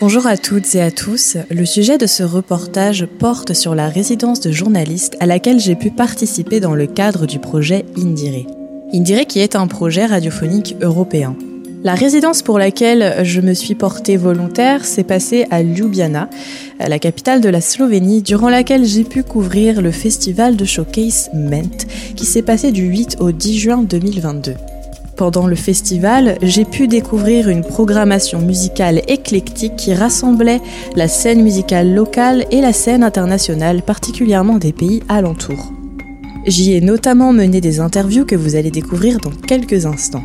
Bonjour à toutes et à tous. Le sujet de ce reportage porte sur la résidence de journaliste à laquelle j'ai pu participer dans le cadre du projet Indire. Indire qui est un projet radiophonique européen. La résidence pour laquelle je me suis portée volontaire s'est passée à Ljubljana, la capitale de la Slovénie, durant laquelle j'ai pu couvrir le festival de showcase Ment, qui s'est passé du 8 au 10 juin 2022 pendant le festival, j'ai pu découvrir une programmation musicale éclectique qui rassemblait la scène musicale locale et la scène internationale, particulièrement des pays alentours. J'y ai notamment mené des interviews que vous allez découvrir dans quelques instants.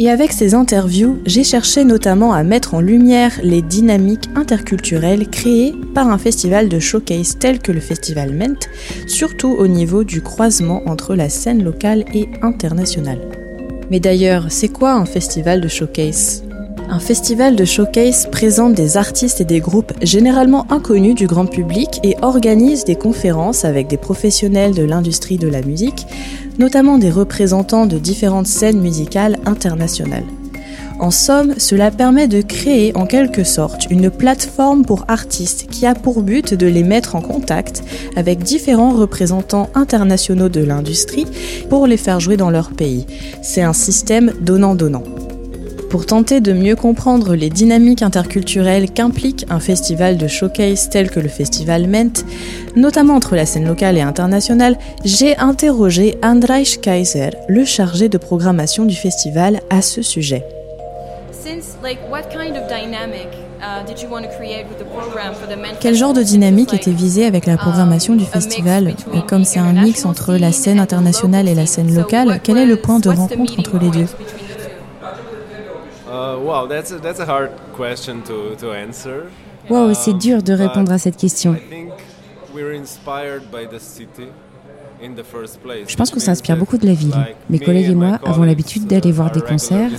Et avec ces interviews, j'ai cherché notamment à mettre en lumière les dynamiques interculturelles créées par un festival de showcase tel que le Festival Ment, surtout au niveau du croisement entre la scène locale et internationale. Mais d'ailleurs, c'est quoi un festival de showcase? Un festival de showcase présente des artistes et des groupes généralement inconnus du grand public et organise des conférences avec des professionnels de l'industrie de la musique, notamment des représentants de différentes scènes musicales internationales. En somme, cela permet de créer en quelque sorte une plateforme pour artistes qui a pour but de les mettre en contact avec différents représentants internationaux de l'industrie pour les faire jouer dans leur pays. C'est un système donnant-donnant. Pour tenter de mieux comprendre les dynamiques interculturelles qu'implique un festival de showcase tel que le festival Ment, notamment entre la scène locale et internationale, j'ai interrogé Andrzej Kaiser, le chargé de programmation du festival, à ce sujet. Quel genre de dynamique était visé avec la um, programmation du festival? Comme c'est un mix entre la scène internationale et la scène locale, quel est le point de rencontre entre les deux? Wow, c'est dur de répondre à cette question. Je pense qu'on s'inspire beaucoup de la ville. Mes collègues et moi avons l'habitude d'aller voir des concerts.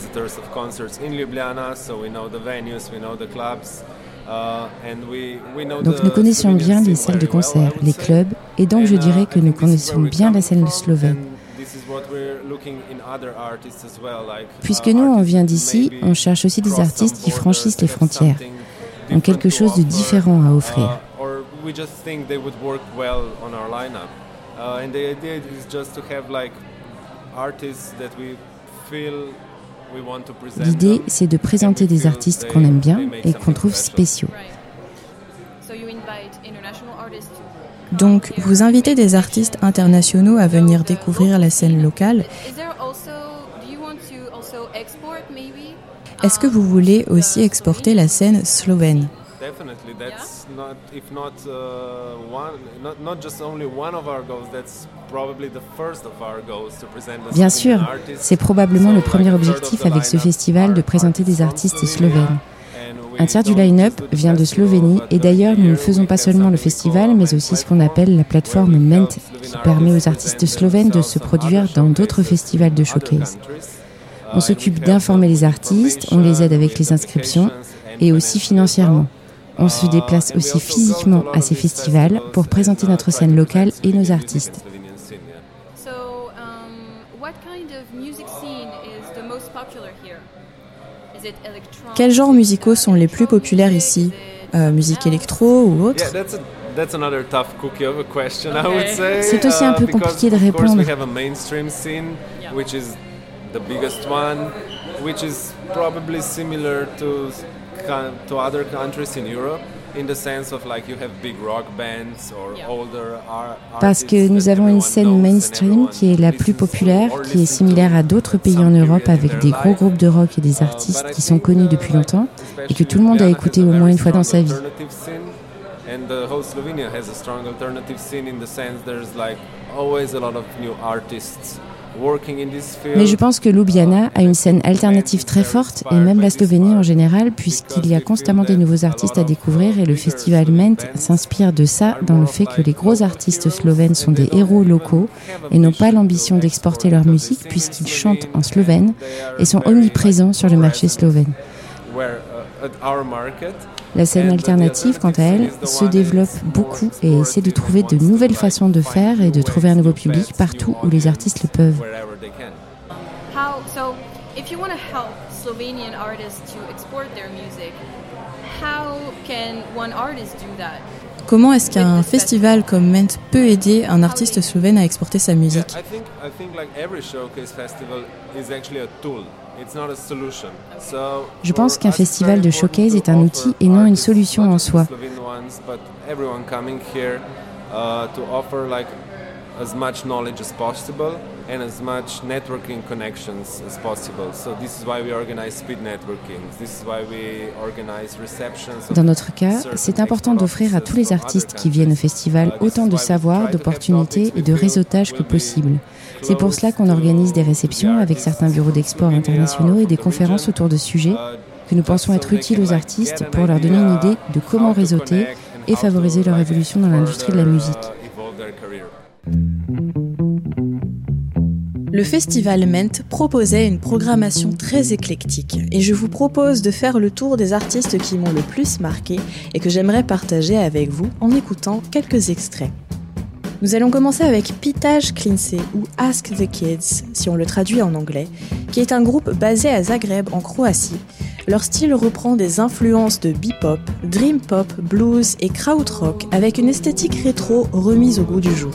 Donc nous connaissons bien les salles de concert, les clubs, et donc je dirais que nous connaissons bien la scène slovène. Puisque nous, on vient d'ici, on cherche aussi des artistes qui franchissent les frontières, ont quelque chose de différent à offrir. L'idée, c'est de présenter des artistes qu'on aime bien et qu'on trouve spéciaux. Donc, vous invitez des artistes internationaux à venir découvrir la scène locale. Est-ce que vous voulez aussi exporter la scène slovène? Bien sûr, c'est probablement le premier objectif avec ce festival de présenter des artistes slovènes. Un tiers du line-up vient de Slovénie et d'ailleurs nous ne faisons pas seulement le festival mais aussi ce qu'on appelle la plateforme Ment qui permet aux artistes slovènes de se produire dans d'autres festivals de showcase. On s'occupe d'informer les artistes, on les aide avec les inscriptions et aussi financièrement. On se déplace aussi physiquement à ces festivals pour présenter notre scène locale et nos artistes. Quels genres musicaux sont les plus populaires ici? Euh, Musique électro ou autre? C'est aussi un peu compliqué de répondre. Parce que nous avons une scène mainstream qui est la plus populaire, qui est similaire à d'autres pays en Europe avec des gros groupes de rock et des artistes qui sont connus depuis longtemps et que tout le monde a écouté au moins une fois dans sa vie. And the whole Slovenia has a strong alternative scene in the sense there's like always a lot of new artists Mais je pense que Ljubljana a une scène alternative très forte et même la Slovénie en général puisqu'il y a constamment des nouveaux artistes à découvrir et le festival Ment s'inspire de ça dans le fait que les gros artistes slovènes sont des héros locaux et n'ont pas l'ambition d'exporter leur musique puisqu'ils chantent en slovène et sont omniprésents sur le marché slovène. La scène alternative, quant à elle, se développe beaucoup et essaie de trouver de nouvelles façons de faire et de trouver un nouveau public partout où les artistes le peuvent. Comment est-ce qu'un festival comme Ment peut aider un artiste slovène à exporter sa musique? Je pense qu'un festival de showcase est un outil et non une solution en soi. Dans notre cas, c'est important d'offrir à tous les artistes qui viennent au festival autant de savoir, d'opportunités et de réseautage que possible. C'est pour cela qu'on organise des réceptions avec certains bureaux d'export internationaux et des conférences autour de sujets que nous pensons être utiles aux artistes pour leur donner une idée de comment réseauter et favoriser leur évolution dans l'industrie de la musique. Le festival Ment proposait une programmation très éclectique et je vous propose de faire le tour des artistes qui m'ont le plus marqué et que j'aimerais partager avec vous en écoutant quelques extraits. Nous allons commencer avec Pitage Klince ou Ask the Kids, si on le traduit en anglais, qui est un groupe basé à Zagreb en Croatie. Leur style reprend des influences de bebop, dream pop, blues et krautrock avec une esthétique rétro remise au goût du jour.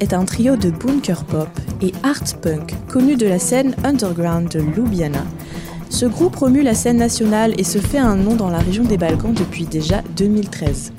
Est un trio de bunker pop et art punk connu de la scène underground de Ljubljana. Ce groupe remue la scène nationale et se fait un nom dans la région des Balkans depuis déjà 2013.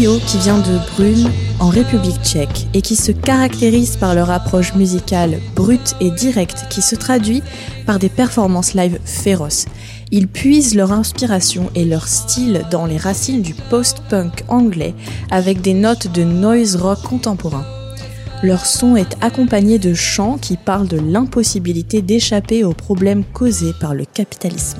Qui vient de Brune, en République tchèque, et qui se caractérise par leur approche musicale brute et directe qui se traduit par des performances live féroces. Ils puisent leur inspiration et leur style dans les racines du post-punk anglais avec des notes de noise rock contemporain. Leur son est accompagné de chants qui parlent de l'impossibilité d'échapper aux problèmes causés par le capitalisme.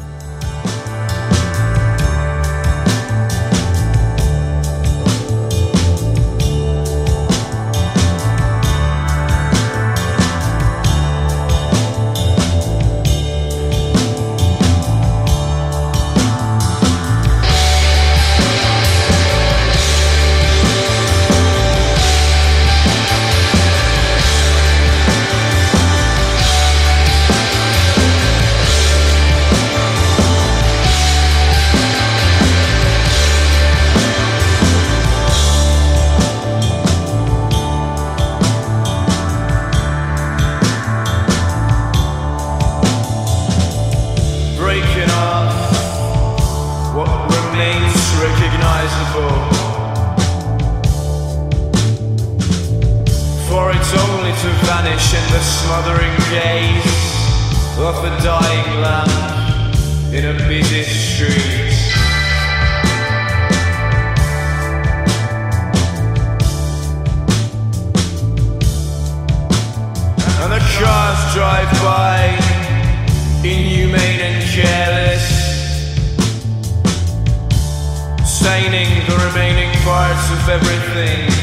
remaining parts of everything.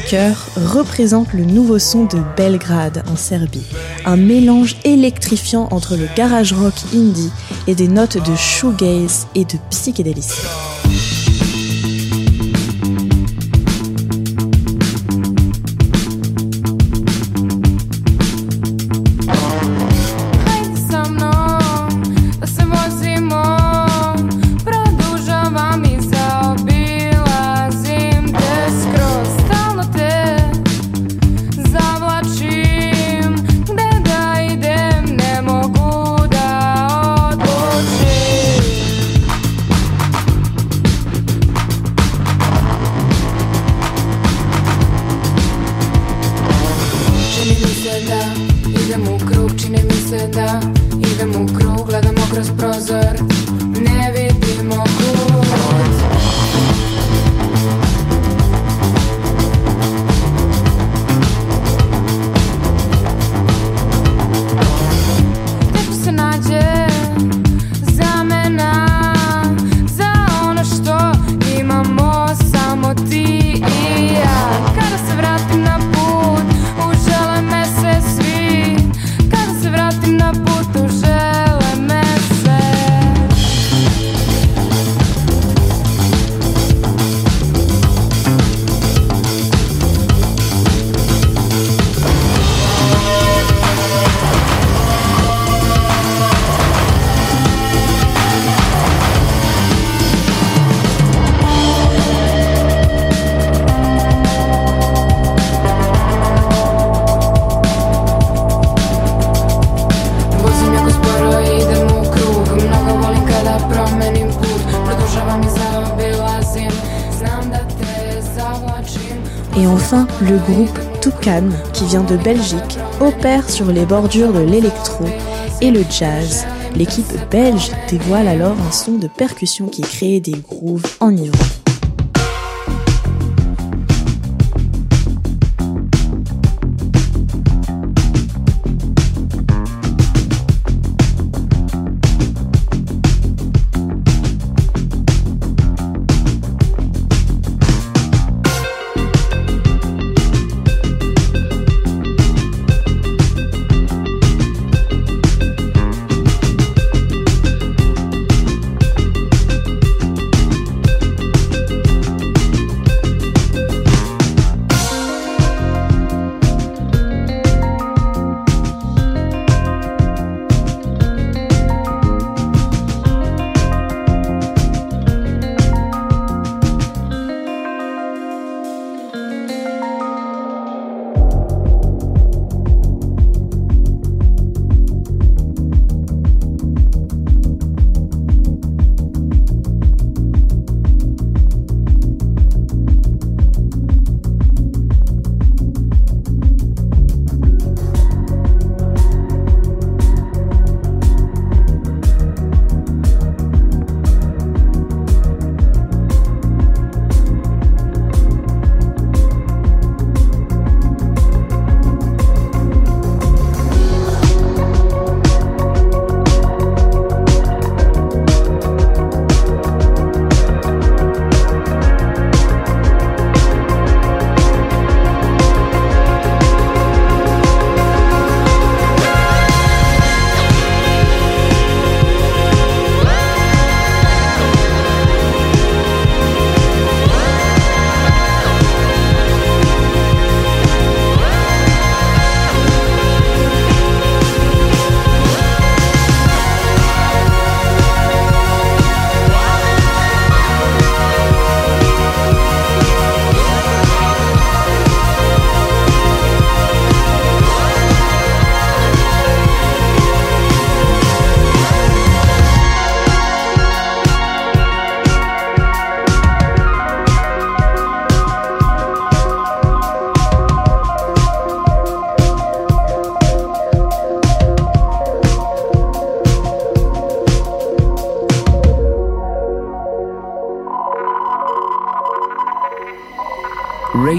Spinker représente le nouveau son de Belgrade en Serbie, un mélange électrifiant entre le garage rock indie et des notes de shoegaze et de psychédélisme. Qui vient de Belgique, opère sur les bordures de l'électro et le jazz. L'équipe belge dévoile alors un son de percussion qui crée des grooves enivrants.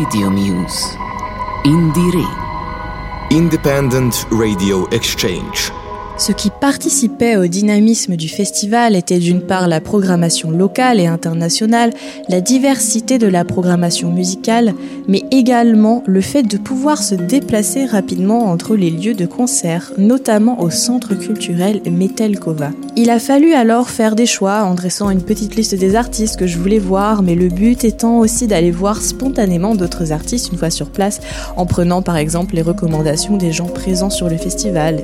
Radio Muse. Indire. Independent Radio Exchange. Ce qui participait au dynamisme du festival était d'une part la programmation locale et internationale, la diversité de la programmation musicale, mais également le fait de pouvoir se déplacer rapidement entre les lieux de concert, notamment au centre culturel Metelkova. Il a fallu alors faire des choix en dressant une petite liste des artistes que je voulais voir, mais le but étant aussi d'aller voir spontanément d'autres artistes une fois sur place, en prenant par exemple les recommandations des gens présents sur le festival.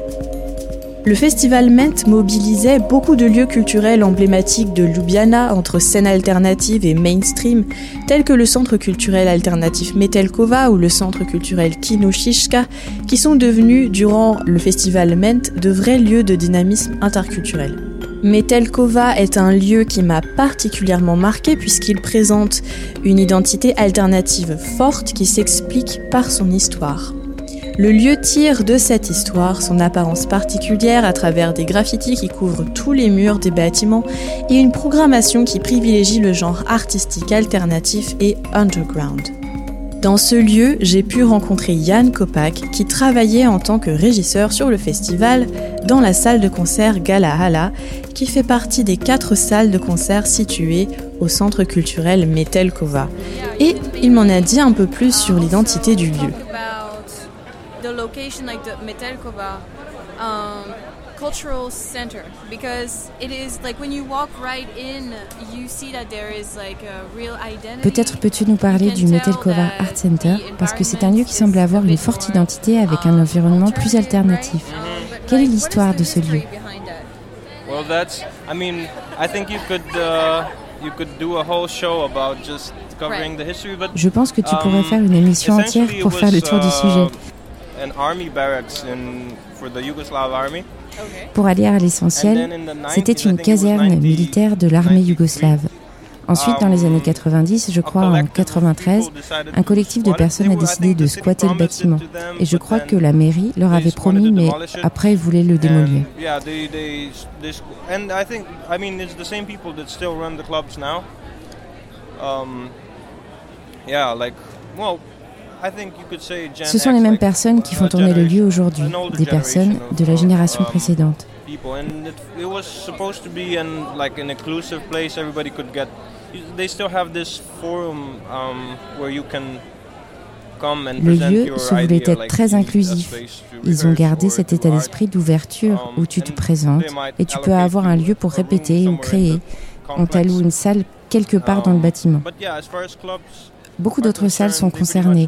Le festival Ment mobilisait beaucoup de lieux culturels emblématiques de Ljubljana entre scène alternative et mainstream, tels que le centre culturel alternatif Metelkova ou le centre culturel Kino qui sont devenus, durant le festival Ment, de vrais lieux de dynamisme interculturel. Metelkova est un lieu qui m'a particulièrement marqué puisqu'il présente une identité alternative forte qui s'explique par son histoire. Le lieu tire de cette histoire son apparence particulière à travers des graffitis qui couvrent tous les murs des bâtiments et une programmation qui privilégie le genre artistique alternatif et underground. Dans ce lieu, j'ai pu rencontrer Yann Kopak qui travaillait en tant que régisseur sur le festival dans la salle de concert Galahala qui fait partie des quatre salles de concert situées au centre culturel Metelkova. Et il m'en a dit un peu plus sur l'identité du lieu. The location like the Metelkova um, cultural center because it is like when you walk right in you see that there is like a real identity. Peut-être peux-tu nous parler du Metelkova Art Center parce que c'est un lieu qui semble avoir une forte identité avec un environnement plus alternatif. Quelle est l'histoire de ce lieu? Well that's I mean I think you could uh, you could do a whole show about just covering the history but Je pense que tu pourrais um, faire une émission entière pour faire le tour du sujet. Pour aller à l'essentiel, c'était une caserne militaire de l'armée yougoslave. Ensuite, dans les années 90, je crois en 93, un collectif de personnes a décidé de squatter le bâtiment. Et je crois que la mairie leur avait promis, mais après ils voulaient le démolir. Ce sont les mêmes personnes qui font tourner le lieu aujourd'hui, des personnes de la génération précédente. Le lieu se voulait être très inclusif. Ils ont gardé cet état d'esprit d'ouverture où tu te présentes et tu peux avoir un lieu pour répéter ou créer. On t'alloue une salle quelque part dans le bâtiment. Beaucoup d'autres salles sont concernées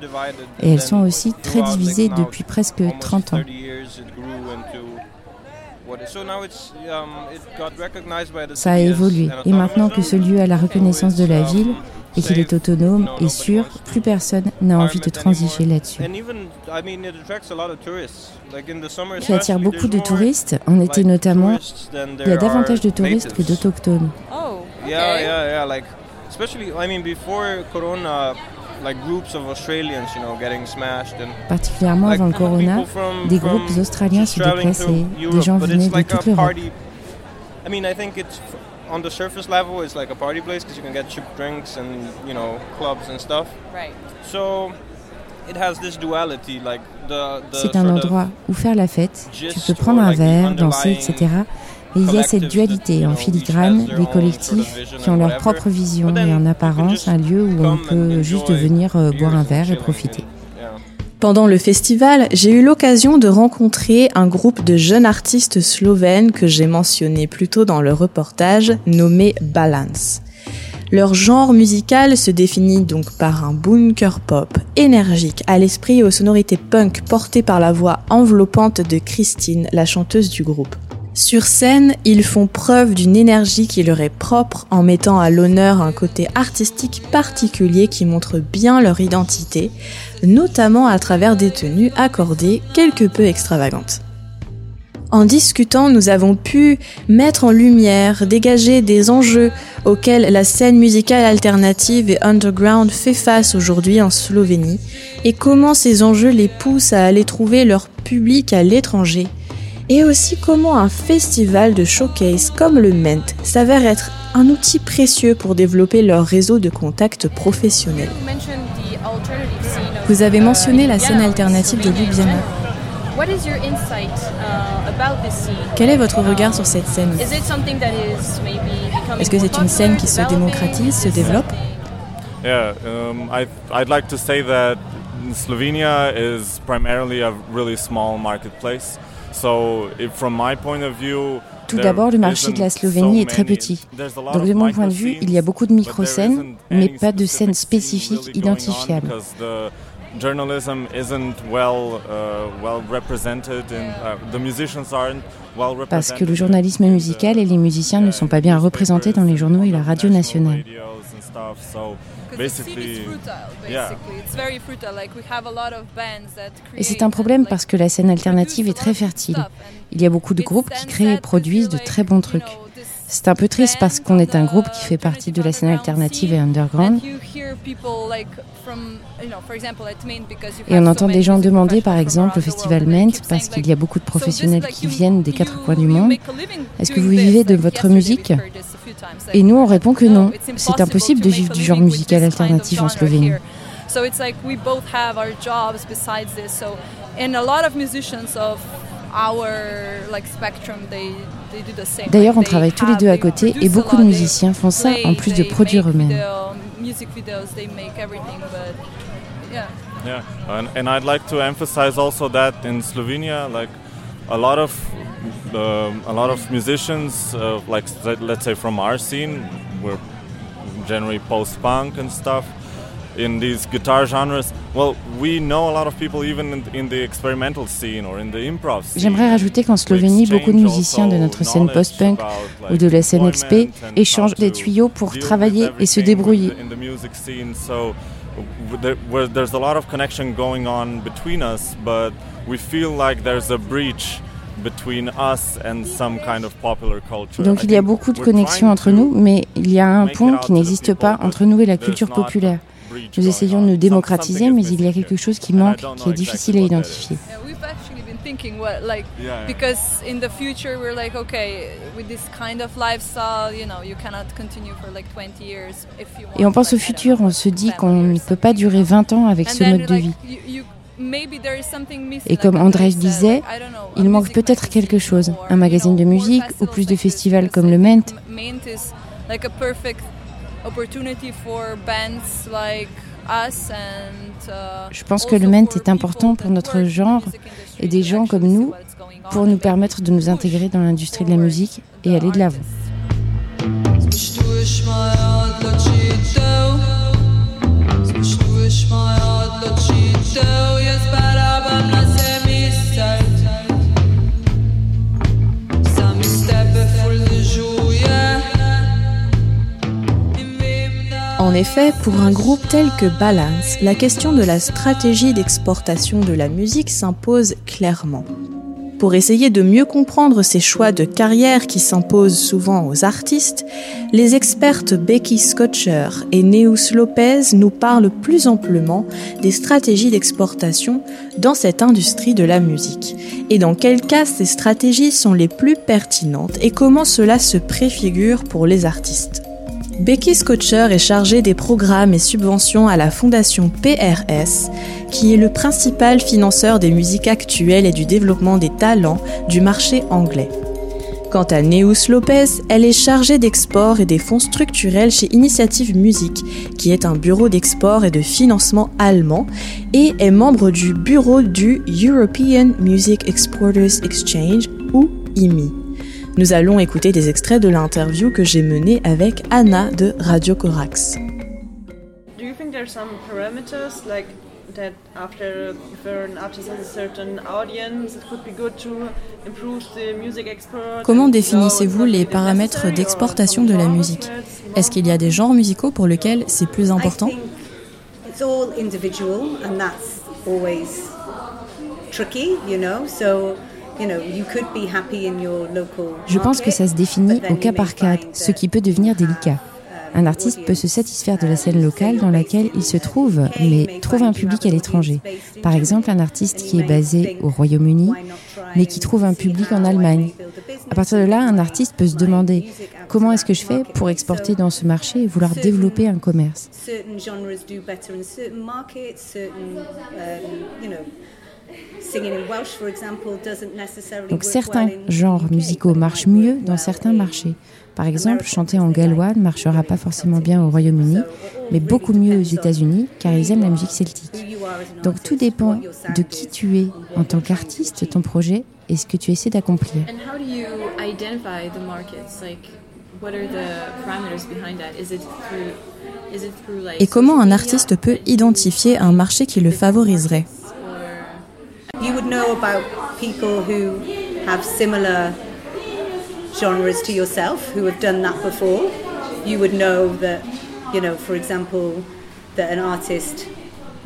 et elles sont aussi très divisées depuis presque 30 ans. Ça a évolué et maintenant que ce lieu a la reconnaissance de la ville et qu'il est autonome et sûr, plus personne n'a envie de transiger là-dessus. Qui attire beaucoup de touristes, en été notamment, il y a davantage de touristes que d'autochtones. Oh, Particulièrement avant le corona, des groupes australiens se déplaçaient, des gens venaient de toute l'Europe. I mean, I think it's on the surface level, it's like a party place because you can get cheap drinks and you know clubs and stuff. Right. So it has this duality, like the. C'est un endroit où faire la fête. Tu peux prendre un verre, danser, etc. Et il y a cette dualité en filigrane, les collectifs qui ont leur propre vision et en apparence un lieu où on peut juste venir euh, boire un verre et profiter. Pendant le festival, j'ai eu l'occasion de rencontrer un groupe de jeunes artistes slovènes que j'ai mentionné plus tôt dans le reportage, nommé Balance. Leur genre musical se définit donc par un bunker pop énergique à l'esprit et aux sonorités punk portées par la voix enveloppante de Christine, la chanteuse du groupe. Sur scène, ils font preuve d'une énergie qui leur est propre en mettant à l'honneur un côté artistique particulier qui montre bien leur identité, notamment à travers des tenues accordées quelque peu extravagantes. En discutant, nous avons pu mettre en lumière, dégager des enjeux auxquels la scène musicale alternative et underground fait face aujourd'hui en Slovénie et comment ces enjeux les poussent à aller trouver leur public à l'étranger et aussi comment un festival de showcase comme le MENT s'avère être un outil précieux pour développer leur réseau de contacts professionnels. Vous avez mentionné la scène alternative de Ljubljana. Quel est votre regard sur cette scène? Est-ce que c'est une scène qui se démocratise, se développe? Yeah, um, I'd like to say that Slovenia is primarily a really small marketplace. Tout d'abord, le marché de la Slovénie est très petit. Donc de mon point de vue, il y a beaucoup de micro-scènes, mais pas de scènes spécifiques identifiables. Parce que le journalisme musical et les musiciens ne sont pas bien représentés dans les journaux et la radio nationale. Et c'est un problème parce que la scène alternative est très fertile. Il y a beaucoup de groupes qui créent et produisent de très bons trucs. C'est un peu triste parce qu'on est un groupe qui fait partie de la scène alternative et underground. Et on entend des gens demander, par exemple, au festival Ment, parce qu'il y a beaucoup de professionnels qui viennent des quatre coins du monde, est-ce que vous vivez de votre musique Et nous, on répond que non. C'est impossible de vivre du genre musical alternatif en Slovénie. D'ailleurs, on travaille tous les deux à côté et beaucoup de musiciens font ça en plus de produire eux-mêmes. Yeah, and, and I'd like to emphasize also that in Slovenia, like a lot of a lot of musicians, uh, like let's say from our scene, we're generally post-punk and stuff. in these guitar genres. Well, we know a lot of people even in, in the experimental scene or in the improv. J'aimerais rajouter qu'en Slovénie, beaucoup de musiciens de notre scène post-punk ou de la scène XP échangent des tuyaux pour travailler et se débrouiller. There's a lot of connection going on between us, but we feel like there's a breach Donc il y a beaucoup de connexions entre nous, mais il y a un pont qui n'existe pas entre nous et la culture populaire. Nous essayons de nous démocratiser, mais il y a quelque chose qui manque, qui est difficile à identifier. thinking what like yeah, yeah. because in the future we're like okay with this kind of lifestyle you know you cannot continue for like 20 years if you want Et on pense au futur, on se dit qu'on ne peut pas durer 20 ans avec ce mode de vie. Et comme André disait, il manque peut-être quelque chose, un magazine de musique ou plus de festivals comme le Ment. Je pense que le Ment est important pour notre genre et des gens comme nous pour nous permettre de nous intégrer dans l'industrie de la musique et aller de l'avant. En effet, pour un groupe tel que Balance, la question de la stratégie d'exportation de la musique s'impose clairement. Pour essayer de mieux comprendre ces choix de carrière qui s'imposent souvent aux artistes, les expertes Becky Scotcher et Neus Lopez nous parlent plus amplement des stratégies d'exportation dans cette industrie de la musique et dans quel cas ces stratégies sont les plus pertinentes et comment cela se préfigure pour les artistes? Becky Scotcher est chargée des programmes et subventions à la fondation PRS, qui est le principal financeur des musiques actuelles et du développement des talents du marché anglais. Quant à Neus Lopez, elle est chargée d'export et des fonds structurels chez Initiative Musique, qui est un bureau d'export et de financement allemand, et est membre du bureau du European Music Exporters Exchange, ou IMI. Nous allons écouter des extraits de l'interview que j'ai menée avec Anna de Radio Corax. Do you think there are some parameters like that after if an artist has a certain audience, it could be good to improve the music export? Comment définissez-vous les paramètres d'exportation de la musique Est-ce qu'il y a des genres musicaux pour lesquels c'est plus important It's all individual and that's always tricky, you know? So je pense que ça se définit au cas par cas, ce qui peut devenir délicat. Un artiste peut se satisfaire de la scène locale dans laquelle il se trouve, mais trouve un public à l'étranger. Par exemple, un artiste qui est basé au Royaume-Uni, mais qui trouve un public en Allemagne. À partir de là, un artiste peut se demander comment est-ce que je fais pour exporter dans ce marché et vouloir développer un commerce. Donc certains genres musicaux marchent mieux dans certains marchés. Par exemple, chanter en gallois ne marchera pas forcément bien au Royaume-Uni, mais beaucoup mieux aux États-Unis car ils aiment la musique celtique. Donc tout dépend de qui tu es en tant qu'artiste, ton projet et ce que tu essaies d'accomplir. Et comment un artiste peut identifier un marché qui le favoriserait? You would know about people who have similar genres to yourself, who have done that before. You would know that, you know, for example, that an artist,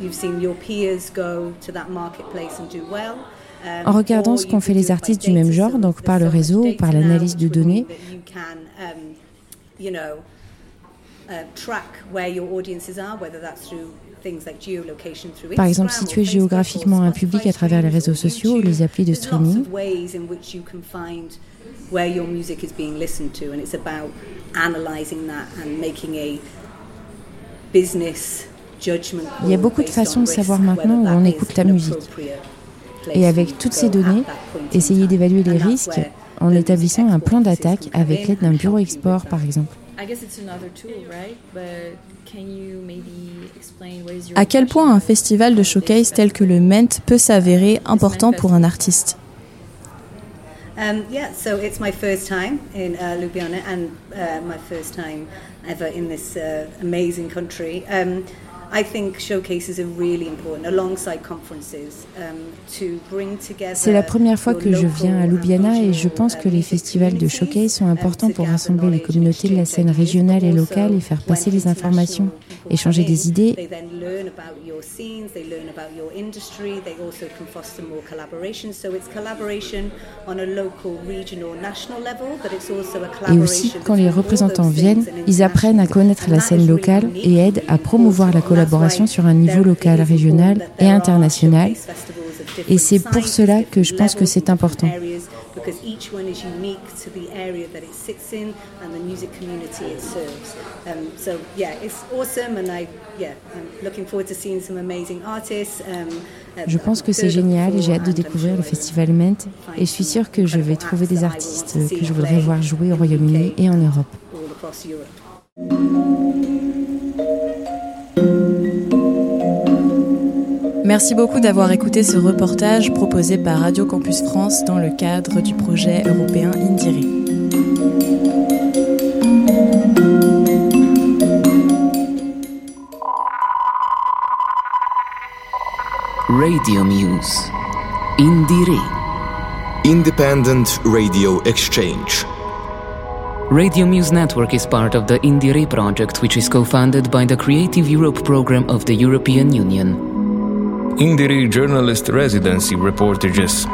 you've seen your peers go to that marketplace and do well. Um, en regardant ce qu'ont fait les artistes du même genre, donc par le réseau ou par l'analyse de données, um, uh, track where your audiences are, whether that's through par exemple, situer géographiquement un public à travers les réseaux sociaux ou les applis de streaming. Il y a beaucoup de façons de savoir maintenant où on écoute la musique. Et avec toutes ces données, essayer d'évaluer les risques en établissant un plan d'attaque avec l'aide d'un bureau export, par exemple. À quel point un festival de showcase tel que le MENT peut s'avérer important pour un artiste? Um, yeah, so it's my first time in uh, Ljubljana and uh, my first time ever in this uh, amazing country. Um, C'est la première fois que je viens à Ljubljana et je pense que les festivals de showcase sont importants pour rassembler les communautés de la scène régionale et locale et faire passer les informations, échanger des idées. Et aussi, quand les représentants viennent, ils apprennent à connaître la scène locale et aident à promouvoir la collaboration sur un niveau local, régional et international. Et c'est pour cela que je pense que c'est important. Je pense que c'est génial et j'ai hâte de découvrir le festival Ment et je suis sûre que je vais trouver des artistes que je voudrais voir jouer au Royaume-Uni et en Europe. Merci beaucoup d'avoir écouté ce reportage proposé par Radio Campus France dans le cadre du projet européen Indire. Radio Muse Indire Independent Radio Exchange. Radio Muse Network is part of the Indire project, which is co funded by the Creative Europe program of the European Union. Indire Journalist Residency reportages